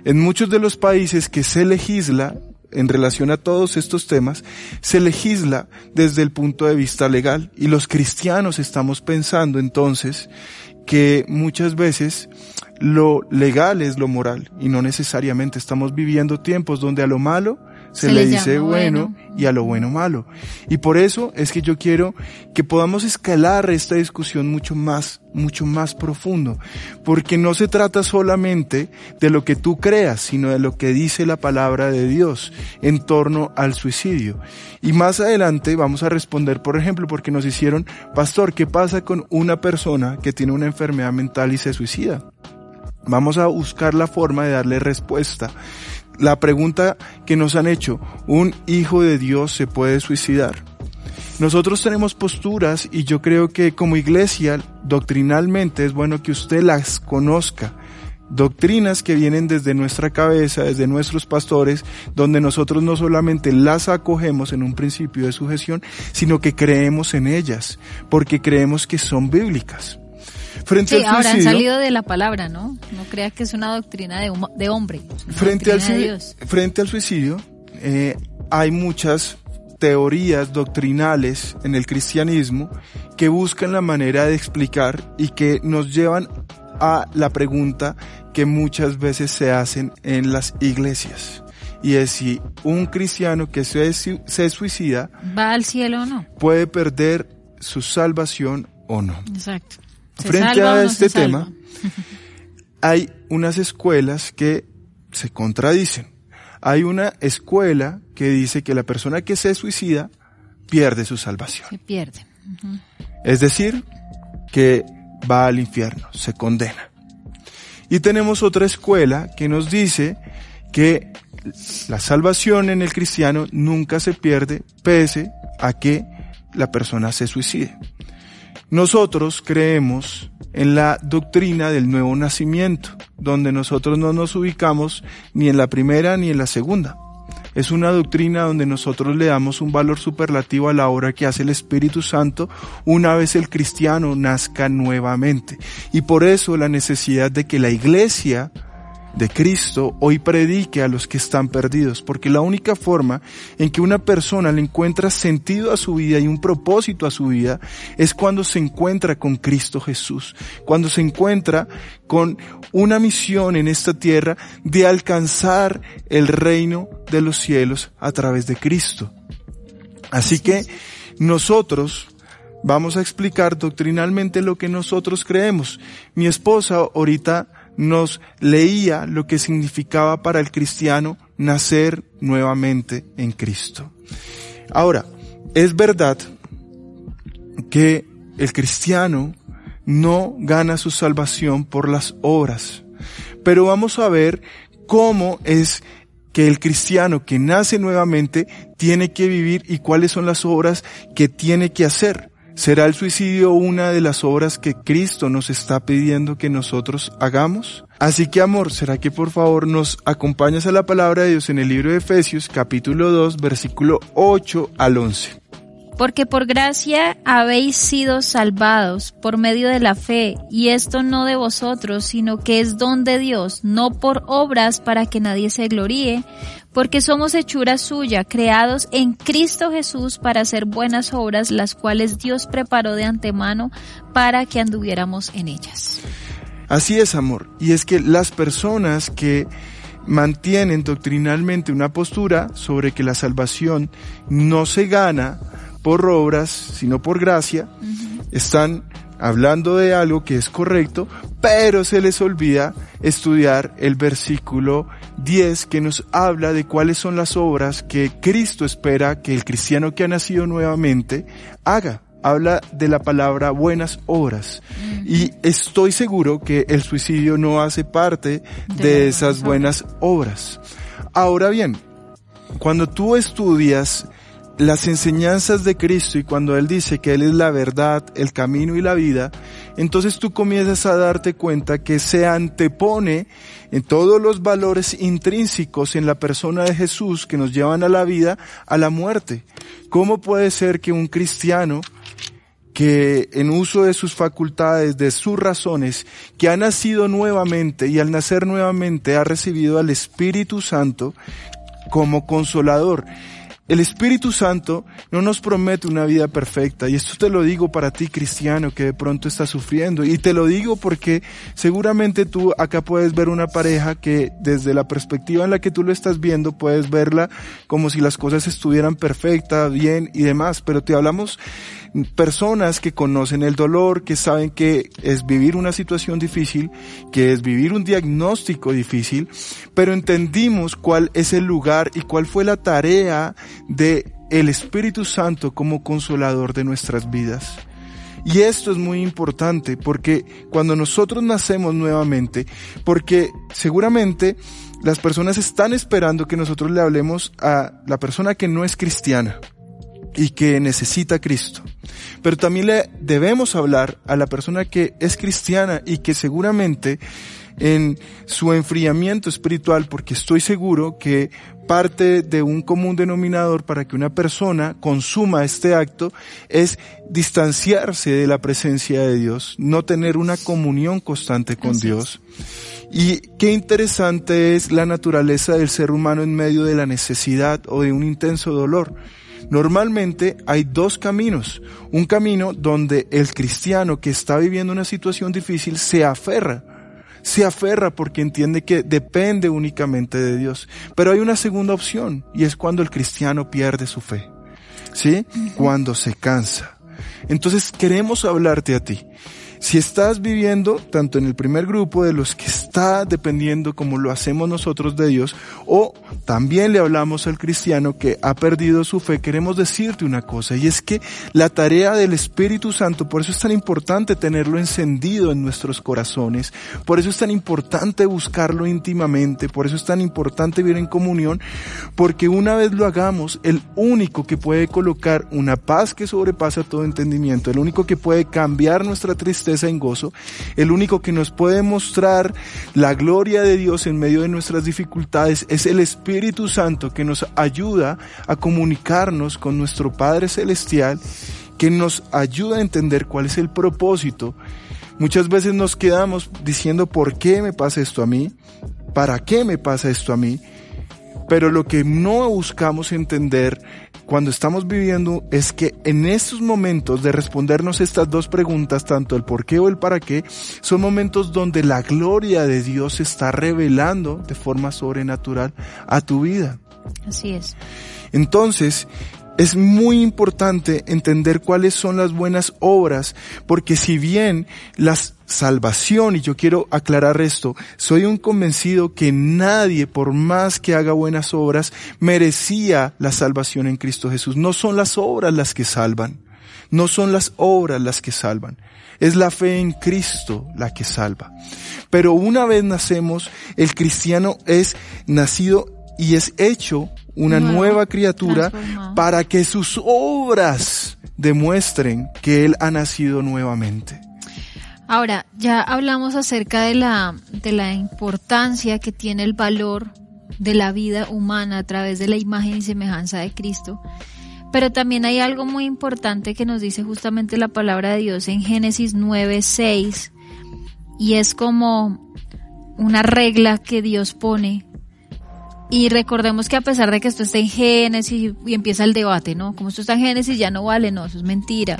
En muchos de los países que se legisla en relación a todos estos temas, se legisla desde el punto de vista legal y los cristianos estamos pensando entonces que muchas veces lo legal es lo moral y no necesariamente estamos viviendo tiempos donde a lo malo se, le, dice bueno, y a lo bueno malo. Y por eso es que yo quiero que podamos escalar esta discusión mucho más, mucho más profundo. Porque no se trata solamente de lo que tú creas, sino de lo que dice la palabra de Dios en torno al suicidio. Y más adelante vamos a responder, por ejemplo, porque nos hicieron, pastor, ¿qué pasa con una persona que tiene una enfermedad mental y se suicida? Vamos a buscar la forma de darle respuesta la pregunta que nos han hecho, ¿un hijo de Dios se puede suicidar? Nosotros tenemos posturas y yo creo que como iglesia, doctrinalmente, es bueno que usted las conozca. Doctrinas que vienen desde nuestra cabeza, desde nuestros pastores, donde nosotros no solamente las acogemos en un principio de sujeción, sino que creemos en ellas, porque creemos que son bíblicas. Frente sí, ahora han salido de la palabra, ¿no? No crea que es una doctrina de, de hombre. Frente al, frente al suicidio, eh, hay muchas teorías doctrinales en el cristianismo que buscan la manera de explicar y que nos llevan a la pregunta que muchas veces se hacen en las iglesias. Y es si un cristiano que se, se suicida va al cielo o no. Puede perder su salvación o no. Exacto. Frente a este tema, hay unas escuelas que se contradicen. Hay una escuela que dice que la persona que se suicida pierde su salvación. Se pierde. Es decir, que va al infierno, se condena. Y tenemos otra escuela que nos dice que la salvación en el cristiano nunca se pierde pese a que la persona se suicide. Nosotros creemos en la doctrina del nuevo nacimiento, donde nosotros no nos ubicamos ni en la primera ni en la segunda. Es una doctrina donde nosotros le damos un valor superlativo a la obra que hace el Espíritu Santo una vez el cristiano nazca nuevamente. Y por eso la necesidad de que la iglesia de Cristo hoy predique a los que están perdidos, porque la única forma en que una persona le encuentra sentido a su vida y un propósito a su vida es cuando se encuentra con Cristo Jesús, cuando se encuentra con una misión en esta tierra de alcanzar el reino de los cielos a través de Cristo. Así que nosotros vamos a explicar doctrinalmente lo que nosotros creemos. Mi esposa ahorita nos leía lo que significaba para el cristiano nacer nuevamente en Cristo. Ahora, es verdad que el cristiano no gana su salvación por las obras, pero vamos a ver cómo es que el cristiano que nace nuevamente tiene que vivir y cuáles son las obras que tiene que hacer. ¿Será el suicidio una de las obras que Cristo nos está pidiendo que nosotros hagamos? Así que amor, ¿será que por favor nos acompañas a la palabra de Dios en el libro de Efesios capítulo 2 versículo 8 al 11? Porque por gracia habéis sido salvados por medio de la fe, y esto no de vosotros, sino que es don de Dios, no por obras para que nadie se gloríe, porque somos hechura suya, creados en Cristo Jesús para hacer buenas obras, las cuales Dios preparó de antemano para que anduviéramos en ellas. Así es, amor. Y es que las personas que mantienen doctrinalmente una postura sobre que la salvación no se gana por obras, sino por gracia, están hablando de algo que es correcto, pero se les olvida estudiar el versículo 10 que nos habla de cuáles son las obras que Cristo espera que el cristiano que ha nacido nuevamente haga. Habla de la palabra buenas obras. Y estoy seguro que el suicidio no hace parte de, esas buenas obras. Ahora bien, cuando tú estudias las enseñanzas de Cristo y cuando Él dice que Él es la verdad, el camino y la vida, entonces tú comienzas a darte cuenta que se antepone en todos los valores intrínsecos en la persona de Jesús que nos llevan a la vida, a la muerte. ¿Cómo puede ser que un cristiano que en uso de sus facultades, de sus razones, que ha nacido nuevamente y al nacer nuevamente ha recibido al Espíritu Santo como consolador, el Espíritu Santo no nos promete una vida perfecta y esto te lo digo para ti cristiano que de pronto estás sufriendo. Y te lo digo porque seguramente tú acá puedes ver una pareja que desde la perspectiva en la que tú lo estás viendo puedes verla como si las cosas estuvieran perfectas, bien y demás, pero te hablamos personas que conocen el dolor, que saben que es vivir una situación difícil, que es vivir un diagnóstico difícil, pero entendimos cuál es el lugar y cuál fue la tarea de el Espíritu Santo como consolador de nuestras vidas. Y esto es muy importante porque cuando nosotros nacemos nuevamente, porque seguramente las personas están esperando que nosotros le hablemos a la persona que no es cristiana y que necesita a Cristo. Pero también le debemos hablar a la persona que es cristiana y que seguramente en su enfriamiento espiritual, porque estoy seguro que parte de un común denominador para que una persona consuma este acto es distanciarse de la presencia de Dios, no tener una comunión constante con Dios. Y qué interesante es la naturaleza del ser humano en medio de la necesidad o de un intenso dolor. Normalmente hay dos caminos. Un camino donde el cristiano que está viviendo una situación difícil se aferra. Se aferra porque entiende que depende únicamente de Dios. Pero hay una segunda opción y es cuando el cristiano pierde su fe. ¿Sí? Cuando se cansa. Entonces queremos hablarte a ti. Si estás viviendo tanto en el primer grupo de los que está dependiendo como lo hacemos nosotros de Dios, o también le hablamos al cristiano que ha perdido su fe, queremos decirte una cosa, y es que la tarea del Espíritu Santo, por eso es tan importante tenerlo encendido en nuestros corazones, por eso es tan importante buscarlo íntimamente, por eso es tan importante vivir en comunión, porque una vez lo hagamos, el único que puede colocar una paz que sobrepasa todo entendimiento, el único que puede cambiar nuestra tristeza, en gozo, el único que nos puede mostrar la gloria de Dios en medio de nuestras dificultades es el Espíritu Santo que nos ayuda a comunicarnos con nuestro Padre Celestial, que nos ayuda a entender cuál es el propósito. Muchas veces nos quedamos diciendo, ¿por qué me pasa esto a mí? ¿Para qué me pasa esto a mí? Pero lo que no buscamos entender cuando estamos viviendo es que en estos momentos de respondernos estas dos preguntas, tanto el por qué o el para qué, son momentos donde la gloria de Dios se está revelando de forma sobrenatural a tu vida. Así es. Entonces, es muy importante entender cuáles son las buenas obras, porque si bien la salvación, y yo quiero aclarar esto, soy un convencido que nadie, por más que haga buenas obras, merecía la salvación en Cristo Jesús. No son las obras las que salvan, no son las obras las que salvan. Es la fe en Cristo la que salva. Pero una vez nacemos, el cristiano es nacido y es hecho una nueva criatura para que sus obras demuestren que Él ha nacido nuevamente. Ahora, ya hablamos acerca de la, de la importancia que tiene el valor de la vida humana a través de la imagen y semejanza de Cristo. Pero también hay algo muy importante que nos dice justamente la palabra de Dios en Génesis 9:6 y es como una regla que Dios pone y recordemos que a pesar de que esto está en Génesis y empieza el debate, ¿no? Como esto está en Génesis ya no vale, no, eso es mentira.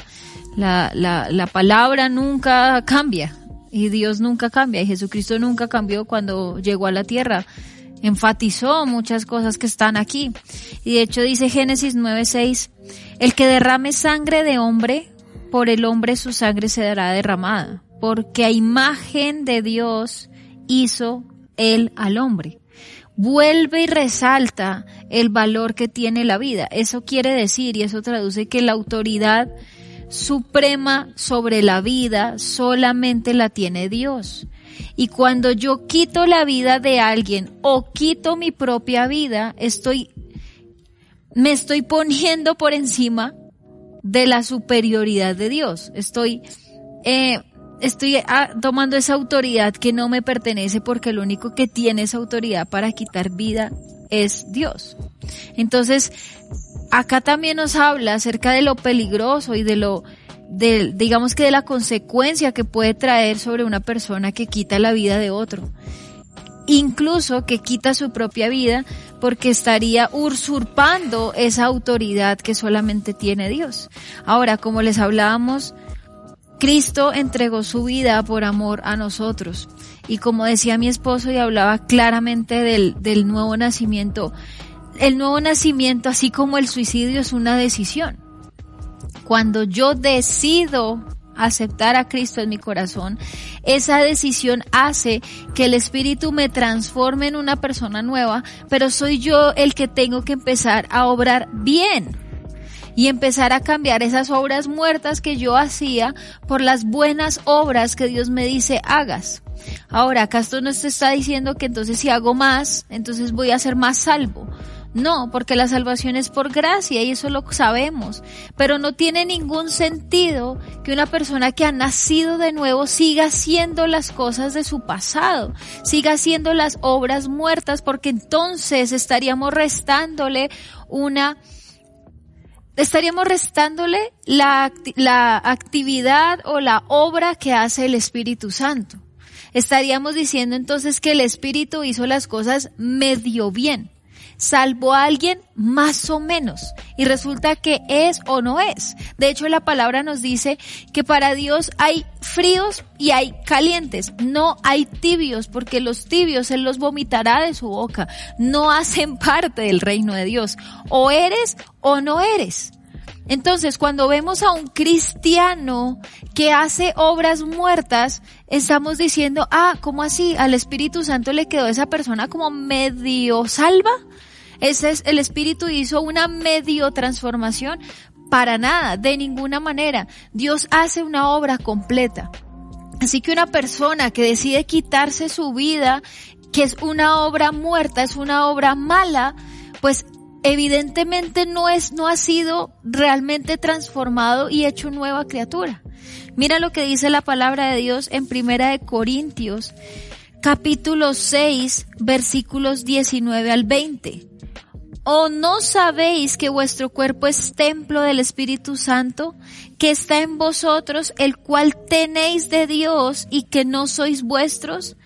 La, la, la palabra nunca cambia y Dios nunca cambia y Jesucristo nunca cambió cuando llegó a la tierra. Enfatizó muchas cosas que están aquí. Y de hecho dice Génesis 9:6, el que derrame sangre de hombre, por el hombre su sangre se dará derramada, porque a imagen de Dios hizo él al hombre vuelve y resalta el valor que tiene la vida. Eso quiere decir y eso traduce que la autoridad suprema sobre la vida solamente la tiene Dios. Y cuando yo quito la vida de alguien o quito mi propia vida, estoy, me estoy poniendo por encima de la superioridad de Dios. Estoy eh, estoy ah, tomando esa autoridad que no me pertenece porque lo único que tiene esa autoridad para quitar vida es Dios. Entonces, acá también nos habla acerca de lo peligroso y de lo, de, digamos que de la consecuencia que puede traer sobre una persona que quita la vida de otro. Incluso que quita su propia vida porque estaría usurpando esa autoridad que solamente tiene Dios. Ahora, como les hablábamos, Cristo entregó su vida por amor a nosotros. Y como decía mi esposo y hablaba claramente del, del nuevo nacimiento, el nuevo nacimiento, así como el suicidio, es una decisión. Cuando yo decido aceptar a Cristo en mi corazón, esa decisión hace que el Espíritu me transforme en una persona nueva, pero soy yo el que tengo que empezar a obrar bien y empezar a cambiar esas obras muertas que yo hacía por las buenas obras que Dios me dice hagas. Ahora, esto no se está diciendo que entonces si hago más, entonces voy a ser más salvo. No, porque la salvación es por gracia y eso lo sabemos. Pero no tiene ningún sentido que una persona que ha nacido de nuevo siga haciendo las cosas de su pasado, siga haciendo las obras muertas, porque entonces estaríamos restándole una estaríamos restándole la, la actividad o la obra que hace el Espíritu Santo. Estaríamos diciendo entonces que el Espíritu hizo las cosas medio bien salvó a alguien más o menos y resulta que es o no es. De hecho, la palabra nos dice que para Dios hay fríos y hay calientes, no hay tibios porque los tibios Él los vomitará de su boca, no hacen parte del reino de Dios. O eres o no eres. Entonces, cuando vemos a un cristiano que hace obras muertas, estamos diciendo, ah, ¿cómo así? Al Espíritu Santo le quedó esa persona como medio salva. Ese es, el Espíritu hizo una medio transformación. Para nada, de ninguna manera. Dios hace una obra completa. Así que una persona que decide quitarse su vida, que es una obra muerta, es una obra mala, pues evidentemente no es, no ha sido realmente transformado y hecho nueva criatura. Mira lo que dice la palabra de Dios en Primera de Corintios, capítulo 6, versículos 19 al 20. ¿O no sabéis que vuestro cuerpo es templo del Espíritu Santo, que está en vosotros, el cual tenéis de Dios y que no sois vuestros?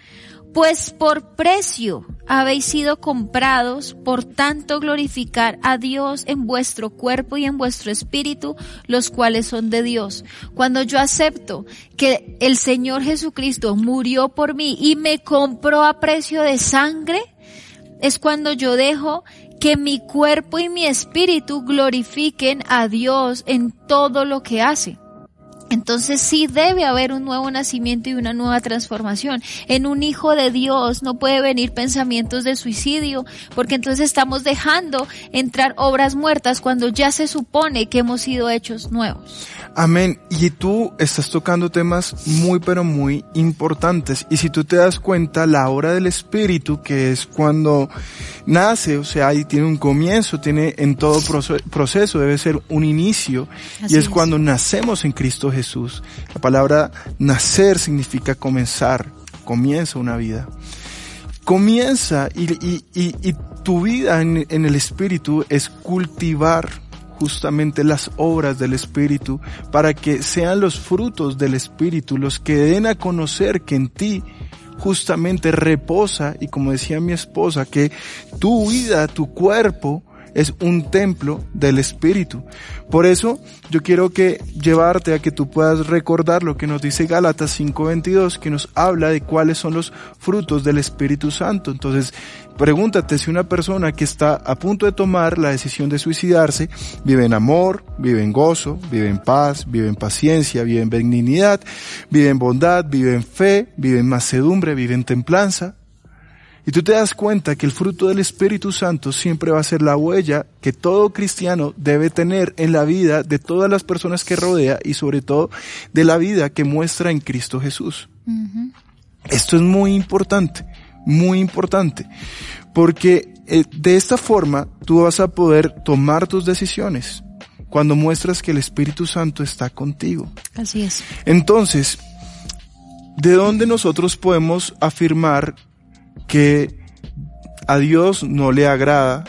Pues por precio habéis sido comprados, por tanto glorificar a Dios en vuestro cuerpo y en vuestro espíritu, los cuales son de Dios. Cuando yo acepto que el Señor Jesucristo murió por mí y me compró a precio de sangre, es cuando yo dejo que mi cuerpo y mi espíritu glorifiquen a Dios en todo lo que hace. Entonces sí debe haber un nuevo nacimiento y una nueva transformación. En un hijo de Dios no puede venir pensamientos de suicidio, porque entonces estamos dejando entrar obras muertas cuando ya se supone que hemos sido hechos nuevos. Amén. Y tú estás tocando temas muy pero muy importantes. Y si tú te das cuenta, la obra del Espíritu, que es cuando nace, o sea, ahí tiene un comienzo, tiene en todo proceso, debe ser un inicio. y es, cuando nacemos en Cristo Jesús. La palabra nacer significa comenzar, comienza una vida. Comienza y, y, y, tu vida en, en el Espíritu es cultivar justamente las obras del Espíritu para que sean los frutos del Espíritu los que den a conocer que en ti justamente reposa y como decía mi esposa que tu vida, tu cuerpo es un templo del Espíritu. Por eso yo quiero que llevarte a que tú puedas recordar lo que nos dice Gálatas 5:22, que nos habla de cuáles son los frutos del Espíritu Santo. Entonces, pregúntate si una persona que está a punto de tomar la decisión de suicidarse vive en amor, vive en gozo, vive en paz, vive en paciencia, vive en benignidad, vive en bondad, vive en fe, vive en macedumbre, vive en templanza. Y tú te das cuenta que el fruto del Espíritu Santo siempre va a ser la huella que todo cristiano debe tener en la vida de todas las personas que rodea y sobre todo de la vida que muestra en Cristo Jesús. Esto es muy importante, muy importante, porque eh, de esta forma tú vas a poder tomar tus decisiones cuando muestras que el Espíritu Santo está contigo. Así es. Entonces, ¿de dónde nosotros podemos afirmar que a Dios no le agrada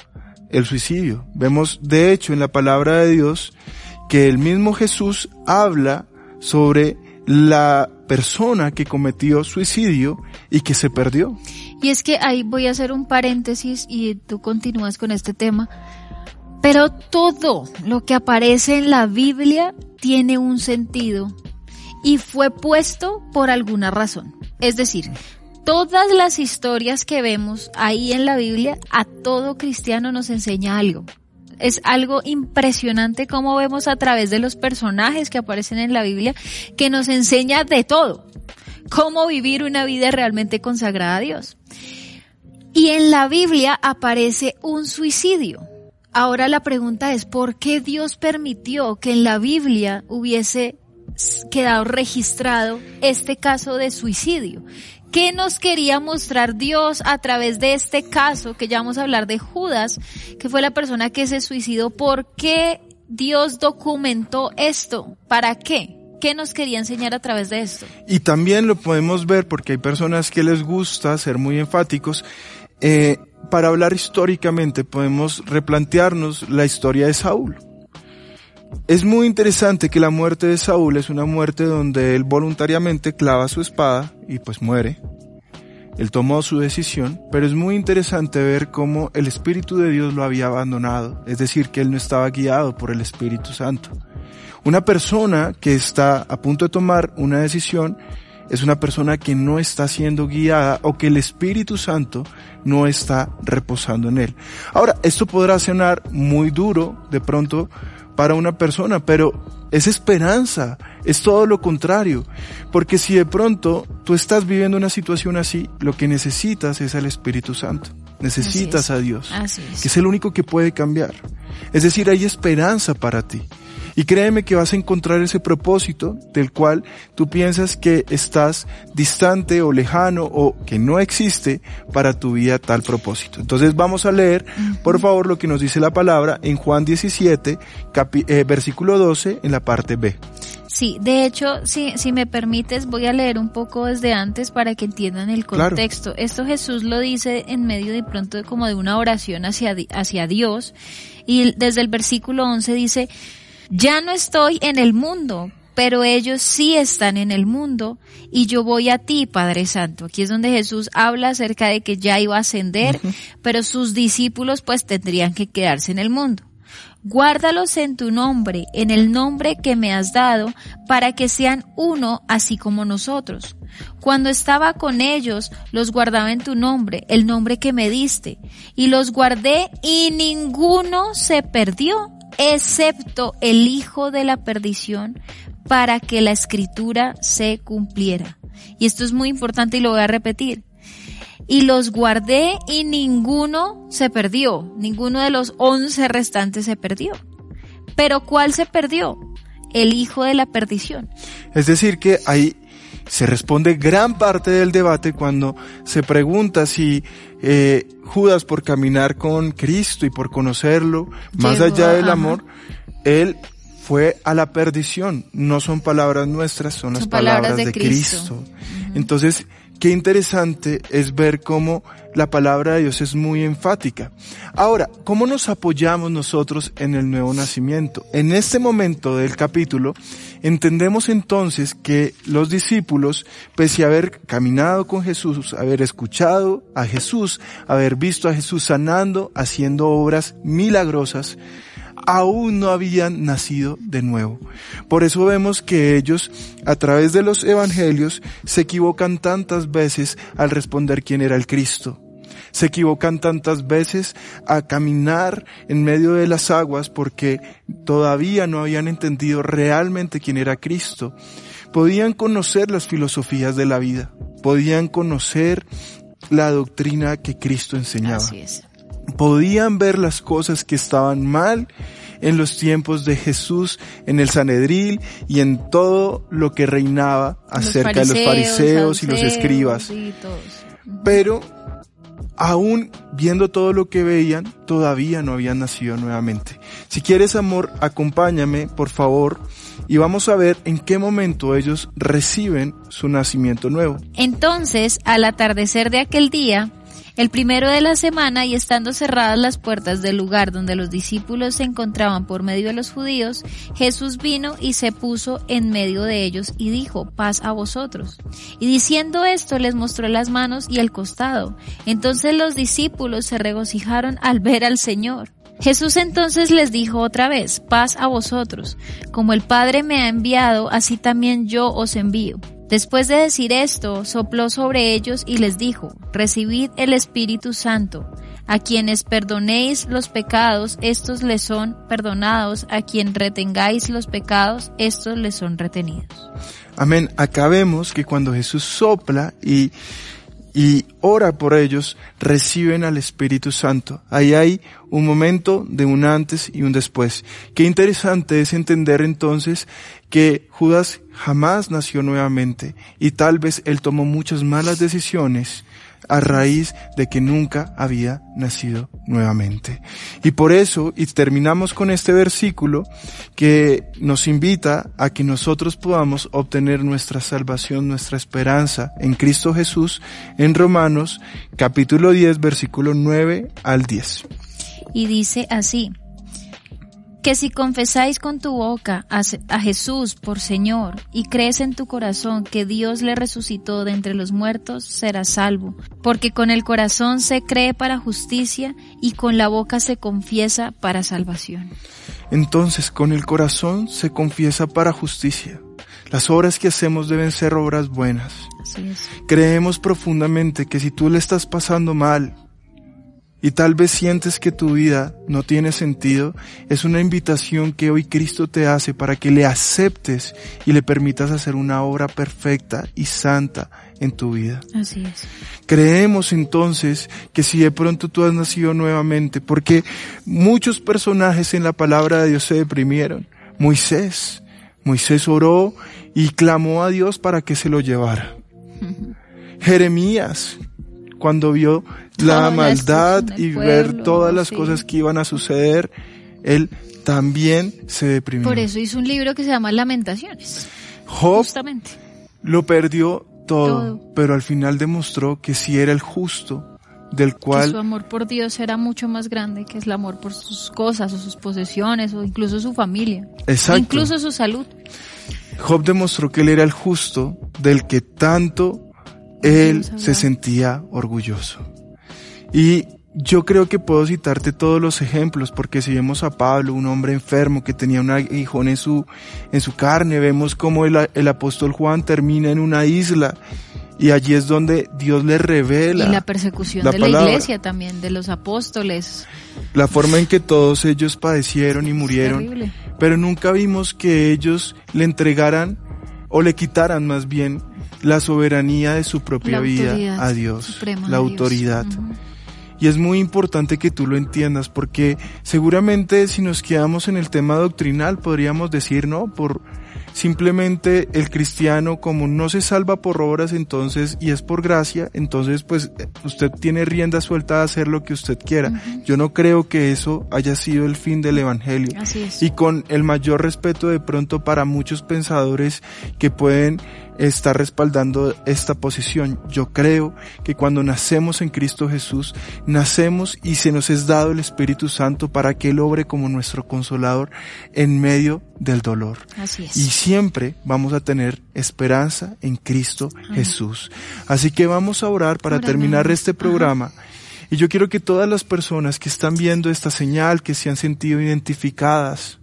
el suicidio. Vemos de hecho en la palabra de Dios que el mismo Jesús habla sobre la persona que cometió suicidio y que se perdió. Y es que ahí voy a hacer un paréntesis y tú continúas con este tema. Pero todo lo que aparece en la Biblia tiene un sentido y fue puesto por alguna razón. Es decir, todas las historias que vemos ahí en la Biblia, a todo cristiano nos enseña algo. Es algo impresionante como vemos a través de los personajes que aparecen en la Biblia, que nos enseña de todo. Cómo vivir una vida realmente consagrada a Dios. Y en la Biblia aparece un suicidio. Ahora la pregunta es, ¿por qué Dios permitió que en la Biblia hubiese quedado registrado este caso de suicidio. ¿Qué nos quería mostrar Dios a través de este caso que ya vamos a hablar de Judas, que fue la persona que se suicidó? ¿Por qué Dios documentó esto? ¿Para qué? ¿Qué nos quería enseñar a través de esto? Y también lo podemos ver porque hay personas que les gusta ser muy enfáticos. Eh, para hablar históricamente podemos replantearnos la historia de Saúl. Es muy interesante que la muerte de Saúl es una muerte donde él voluntariamente clava su espada y pues muere. Él tomó su decisión, pero es muy interesante ver cómo el Espíritu de Dios lo había abandonado, es decir, que él no estaba guiado por el Espíritu Santo. Una persona que está a punto de tomar una decisión es una persona que no está siendo guiada o que el Espíritu Santo no está reposando en él. Ahora, esto podrá sonar muy duro de pronto para una persona, pero es esperanza, es todo lo contrario. Porque si de pronto tú estás viviendo una situación así, lo que necesitas es al Espíritu Santo. Necesitas a Dios, que es el único que puede cambiar. Es decir, hay esperanza para ti. Y créeme que vas a encontrar ese propósito del cual tú piensas que estás distante o lejano o que no existe para tu vida tal propósito. Entonces vamos a leer, por favor, lo que nos dice la palabra en Juan 17, eh, versículo 12, en la parte B. Sí, de hecho, si, si me permites, voy a leer un poco desde antes para que entiendan el contexto. Esto Jesús lo dice en medio de pronto como de una oración hacia, hacia Dios y desde el versículo 11 dice, ya no estoy en el mundo, pero ellos sí están en el mundo y yo voy a ti, Padre Santo. Aquí es donde Jesús habla acerca de que ya iba a ascender, pero sus discípulos pues tendrían que quedarse en el mundo. Guárdalos en tu nombre, en el nombre que me has dado, para que sean uno así como nosotros. Cuando estaba con ellos, los guardaba en tu nombre, el nombre que me diste, y los guardé y ninguno se perdió excepto el hijo de la perdición, para que la escritura se cumpliera. Y esto es muy importante y lo voy a repetir. Y los guardé y ninguno se perdió, ninguno de los once restantes se perdió. Pero ¿cuál se perdió? El hijo de la perdición. Es decir, que ahí se responde gran parte del debate cuando se pregunta si eh, Judas por caminar con Cristo y por conocerlo, más allá del amor, él fue a la perdición. No son palabras nuestras, son, las palabras, de, Cristo. Entonces, qué interesante es ver cómo la palabra de Dios es muy enfática. Ahora, ¿cómo nos apoyamos nosotros en el nuevo nacimiento? En este momento del capítulo, entendemos entonces que los discípulos, pese a haber caminado con Jesús, haber escuchado a Jesús, haber visto a Jesús sanando, haciendo obras milagrosas, aún no habían nacido de nuevo. Por eso vemos que ellos, a través de los evangelios, se equivocan tantas veces al responder quién era el Cristo. Se equivocan tantas veces a caminar en medio de las aguas porque todavía no habían entendido realmente quién era Cristo. Podían conocer las filosofías de la vida, podían conocer la doctrina que Cristo enseñaba podían ver las cosas que estaban mal en los tiempos de Jesús, en el Sanedril y en todo lo que reinaba acerca de los fariseos y los escribas. Pero aún viendo todo lo que veían, todavía no habían nacido nuevamente. Si quieres amor, acompáñame, por favor, y vamos a ver en qué momento ellos reciben su nacimiento nuevo. Entonces, al atardecer de aquel día, el primero de la semana y estando cerradas las puertas del lugar donde los discípulos se encontraban por medio de los judíos, Jesús vino y se puso en medio de ellos y dijo, paz a vosotros. Y diciendo esto les mostró las manos y el costado. Entonces los discípulos se regocijaron al ver al Señor. Jesús entonces les dijo otra vez, paz a vosotros. Como el Padre me ha enviado, así también yo os envío. Después de decir esto, sopló sobre ellos y les dijo, Recibid el Espíritu Santo. A quienes perdonéis los pecados, estos les son perdonados. A quien retengáis los pecados, estos les son retenidos. Amén. Acá vemos que cuando Jesús sopla y y ora por ellos, reciben al Espíritu Santo. Ahí hay un momento de un antes y un después. Qué interesante es entender entonces que Judas jamás nació nuevamente y tal vez él tomó muchas malas decisiones a raíz de que nunca había nacido nuevamente. Y por eso, y terminamos con este versículo que nos invita a que nosotros podamos obtener nuestra salvación, nuestra esperanza en Cristo Jesús en Romanos capítulo 10 versículo 9 al 10. Y dice así, que si confesáis con tu boca a, Jesús por Señor y crees en tu corazón que Dios le resucitó de entre los muertos, serás salvo, porque con el corazón se cree para justicia y con la boca se confiesa para salvación. Entonces con el corazón se confiesa para justicia. Las obras que hacemos deben ser obras buenas. Creemos profundamente que si tú le estás pasando mal, y tal vez sientes que tu vida no tiene sentido, es una invitación que hoy Cristo te hace para que le aceptes y le permitas hacer una obra perfecta y santa en tu vida. Así es. Creemos entonces que si de pronto tú has nacido nuevamente, porque muchos personajes en la palabra de Dios se deprimieron. Moisés, Moisés oró y clamó a Dios para que se lo llevara. Jeremías, cuando vio la maldad y ver todas las cosas que iban a suceder, él también se deprimió. Por eso hizo un libro que se llama Lamentaciones. Job justamente. lo perdió todo, pero al final demostró que si era el justo, del cual... Que su amor por Dios era mucho más grande que el amor por sus cosas o sus posesiones o incluso su familia. Exacto. Incluso su salud. Job demostró que él era el justo del que tanto él se sentía orgulloso. Y yo creo que puedo citarte todos los ejemplos, porque si vemos a Pablo, un hombre enfermo que tenía un aguijón en su, en su carne, vemos cómo el, el apóstol Juan termina en una isla y allí es donde Dios le revela. Y la persecución de la iglesia también, de los apóstoles. La forma en que todos ellos padecieron y murieron. Pero nunca vimos que ellos le entregaran o le quitaran más bien la soberanía de su propia vida a Dios, la autoridad. Y es muy importante que tú lo entiendas porque seguramente si nos quedamos en el tema doctrinal podríamos decir, no, por simplemente el cristiano como no se salva por obras entonces y es por gracia, entonces pues usted tiene rienda suelta de hacer lo que usted quiera. Yo no creo que eso haya sido el fin del evangelio. Y con el mayor respeto de pronto para muchos pensadores que pueden está respaldando esta posición. Yo creo que cuando nacemos en Cristo Jesús, nacemos y se nos es dado el Espíritu Santo para que Él obre como nuestro consolador en medio del dolor. Así es. Y siempre vamos a tener esperanza en Cristo Jesús. Así que vamos a orar para terminar este programa. Y yo quiero que todas las personas que están viendo esta señal, que se han sentido identificadas,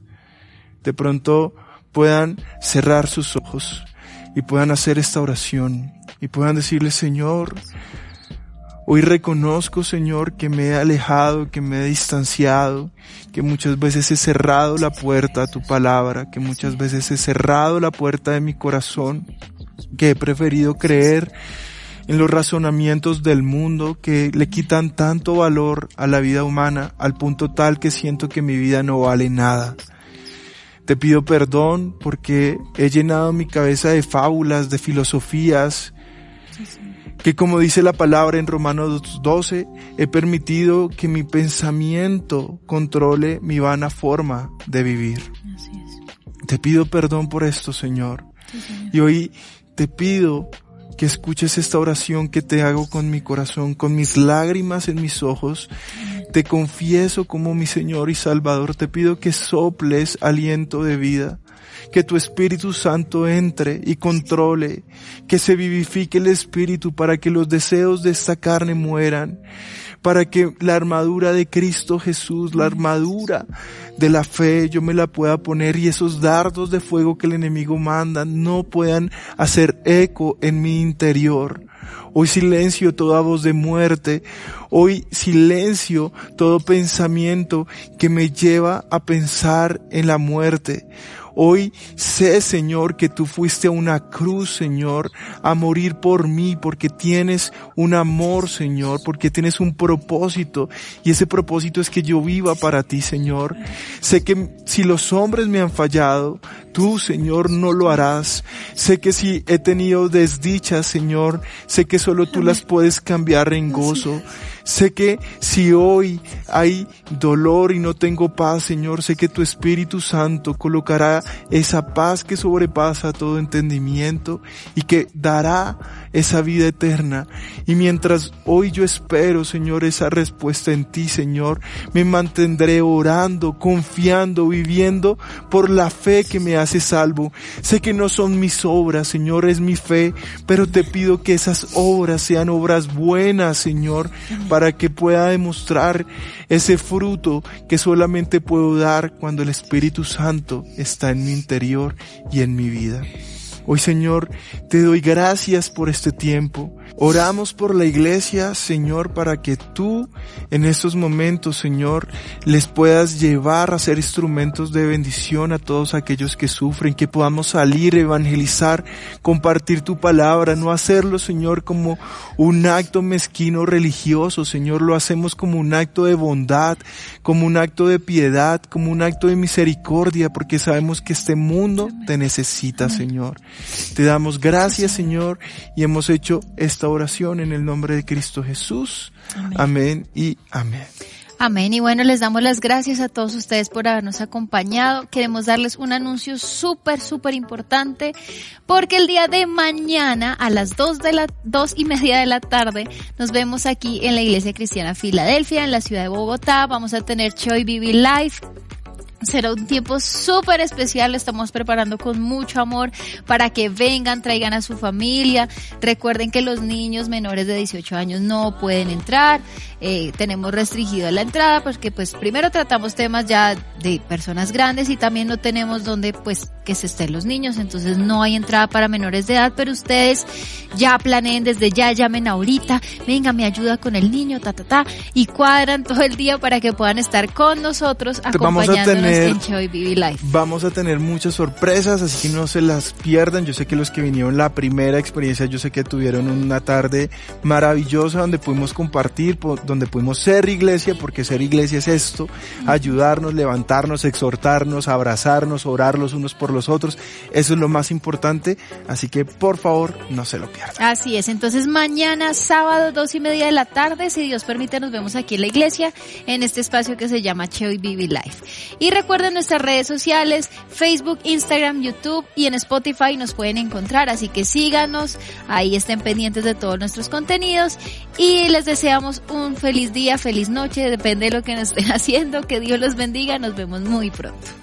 de pronto puedan cerrar sus ojos y puedan hacer esta oración y puedan decirle, Señor, hoy reconozco, Señor, que me he alejado, que me he distanciado, que muchas veces he cerrado la puerta a tu palabra, que muchas veces he cerrado la puerta de mi corazón, que he preferido creer en los razonamientos del mundo que le quitan tanto valor a la vida humana al punto tal que siento que mi vida no vale nada. Te pido perdón porque he llenado mi cabeza de fábulas, de filosofías, que como dice la palabra en Romanos 12, he permitido que mi pensamiento controle mi vana forma de vivir. Te pido perdón por esto, Señor. Y hoy te pido que escuches esta oración que te hago con mi corazón, con mis lágrimas en mis ojos. Te confieso como mi Señor y Salvador. Te pido que soples aliento de vida, que tu Espíritu Santo entre y controle, que se vivifique el Espíritu para que los deseos de esta carne mueran para que la armadura de Cristo Jesús, la armadura de la fe, yo me la pueda poner y esos dardos de fuego que el enemigo manda no puedan hacer eco en mi interior. Hoy silencio toda voz de muerte. Hoy silencio todo pensamiento que me lleva a pensar en la muerte. Hoy sé, Señor, que tú fuiste a una cruz, Señor, a morir por mí, porque tienes un amor, Señor, porque tienes un propósito, y ese propósito es que yo viva para ti, Señor. Sé que si los hombres me han fallado, tú, Señor, no lo harás. Sé que si he tenido desdichas, Señor, sé que solo tú las puedes cambiar en gozo. Sé que si hoy hay dolor y no tengo paz, Señor, sé que tu Espíritu Santo colocará esa paz que sobrepasa todo entendimiento y que dará esa vida eterna. Y mientras hoy yo espero, Señor, esa respuesta en ti, Señor, me mantendré orando, confiando, viviendo por la fe que me hace salvo. Sé que no son mis obras, Señor, es mi fe, pero te pido que esas obras sean obras buenas, Señor, para que pueda demostrar ese fruto que solamente puedo dar cuando el Espíritu Santo está en mi interior y en mi vida. Hoy Señor, te doy gracias por este tiempo. Oramos por la iglesia, Señor, para que tú en estos momentos, Señor, les puedas llevar a ser instrumentos de bendición a todos aquellos que sufren, que podamos salir, evangelizar, compartir tu palabra, no hacerlo, Señor, como un acto mezquino religioso, Señor, lo hacemos como un acto de bondad, como un acto de piedad, como un acto de misericordia, porque sabemos que este mundo te necesita, Señor. Te damos gracias, Señor, y hemos hecho esta oración en el nombre de Cristo Jesús. Amén, y amén. Amén. Y bueno, les damos las gracias a todos ustedes por habernos acompañado. Queremos darles un anuncio súper, súper importante porque el día de mañana a las dos de la, dos y media de la tarde nos vemos aquí en la Iglesia Cristiana Filadelfia, en la ciudad de Bogotá. Vamos a tener Choi Bibi Live Será un tiempo súper especial, lo estamos preparando con mucho amor para que vengan, traigan a su familia. Recuerden que los niños menores de 18 años no pueden entrar, eh, tenemos restringido la entrada porque pues primero tratamos temas ya de personas grandes y también no tenemos donde pues que se estén los niños, entonces no hay entrada para menores de edad, pero ustedes ya planeen desde ya, llamen ahorita, venga, me ayuda con el niño, ta, ta, ta, y cuadran todo el día para que puedan estar con nosotros acompañándonos Vivi Life. Vamos a tener muchas sorpresas, así que no se las pierdan. Yo sé que los que vinieron la primera experiencia, yo sé que tuvieron una tarde maravillosa donde pudimos compartir, donde pudimos ser iglesia, porque ser iglesia es esto, ayudarnos, levantarnos, exhortarnos, abrazarnos, orar los unos por los otros. Eso es lo más importante, así que por favor no se lo pierdan. Así es, entonces mañana sábado dos y media de la tarde, si Dios permite, nos vemos aquí en la iglesia, en este espacio que se llama Cheo y Bibi Life. Y recuerden nuestras redes sociales, Facebook, Instagram, YouTube y en Spotify nos pueden encontrar, así que síganos, ahí estén pendientes de todos nuestros contenidos y les deseamos un feliz día, feliz noche, depende de lo que nos estén haciendo, que Dios los bendiga, nos vemos muy pronto.